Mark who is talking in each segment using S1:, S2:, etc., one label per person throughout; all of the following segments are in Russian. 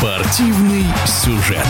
S1: Спортивный сюжет.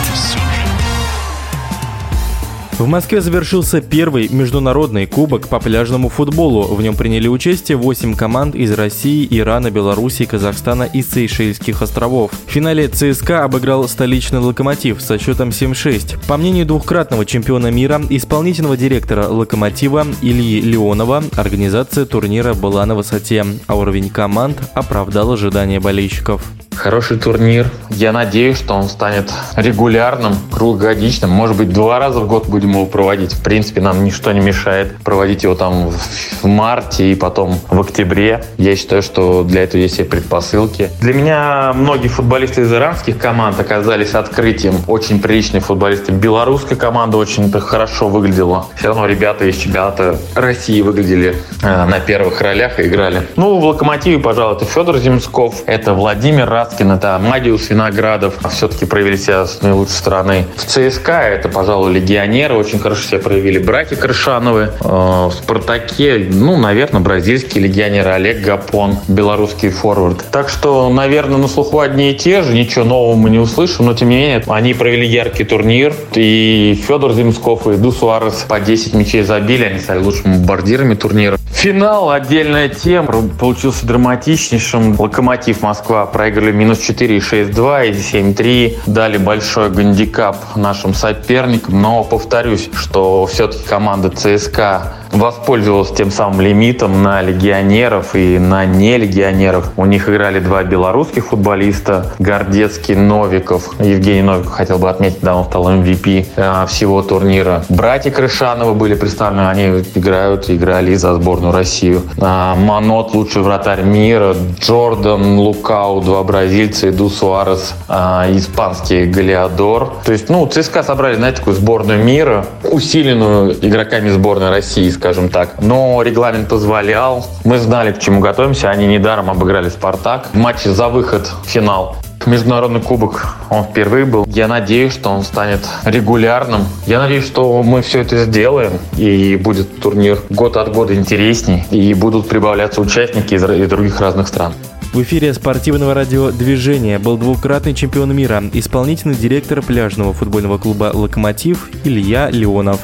S2: В Москве завершился первый международный кубок по пляжному футболу. В нем приняли участие 8 команд из России, Ирана, Белоруссии, Казахстана и Сейшельских островов. В финале ЦСКА обыграл столичный «Локомотив» со счетом 7-6. По мнению двухкратного чемпиона мира, исполнительного директора «Локомотива» Ильи Леонова, организация турнира была на высоте, а уровень команд оправдал ожидания болельщиков.
S3: Хороший турнир. Я надеюсь, что он станет регулярным, круглогодичным. Может быть, два раза в год будем его проводить. В принципе, нам ничто не мешает проводить его там в марте и потом в октябре. Я считаю, что для этого есть все предпосылки. Для меня многие футболисты из иранских команд оказались открытием. Очень приличные футболисты. Белорусская команда очень хорошо выглядела. Все равно ребята из чемпионата России выглядели э, на первых ролях и играли. Ну, в «Локомотиве», пожалуй, это Федор Земсков, это Владимир Раскин, это Мадиус Виноградов. Все-таки проявили себя с наилучшей стороны. В ЦСКА это, пожалуй, легионеры очень хорошо себя проявили. Братья Крышановы. Э, в Спартаке, ну, наверное, бразильский легионер Олег Гапон, белорусский форвард. Так что, наверное, на слуху одни и те же. Ничего нового мы не услышим, но тем не менее, они провели яркий турнир. И Федор Земсков и Ду Суарес по 10 мячей забили. Они стали лучшими бомбардирами турнира. Финал отдельная тема. Получился драматичнейшим. Локомотив Москва проиграли минус 4 и 6-2 и 7-3. Дали большой гандикап нашим соперникам. Но повторюсь, что все-таки команда ЦСКА воспользовалась тем самым лимитом на легионеров и на нелегионеров. У них играли два белорусских футболиста, Гордецкий, Новиков. Евгений Новиков хотел бы отметить, да, он стал MVP э, всего турнира. Братья Крышановы были представлены, они играют, играли за сборную Россию. А, Манот, лучший вратарь мира, Джордан, Лукау, два бразильца, Иду Суарес, а, испанский Галиадор. То есть, ну, ЦСКА собрали, знаете, такую сборную мира, усиленную игроками сборной России, скажем так. Но регламент позволял. Мы знали, к чему готовимся. Они недаром обыграли «Спартак». В матче за выход в финал Международный кубок, он впервые был. Я надеюсь, что он станет регулярным. Я надеюсь, что мы все это сделаем, и будет турнир год от года интересней, и будут прибавляться участники из других разных стран.
S2: В эфире спортивного радиодвижения был двукратный чемпион мира, исполнительный директор пляжного футбольного клуба «Локомотив» Илья Леонов.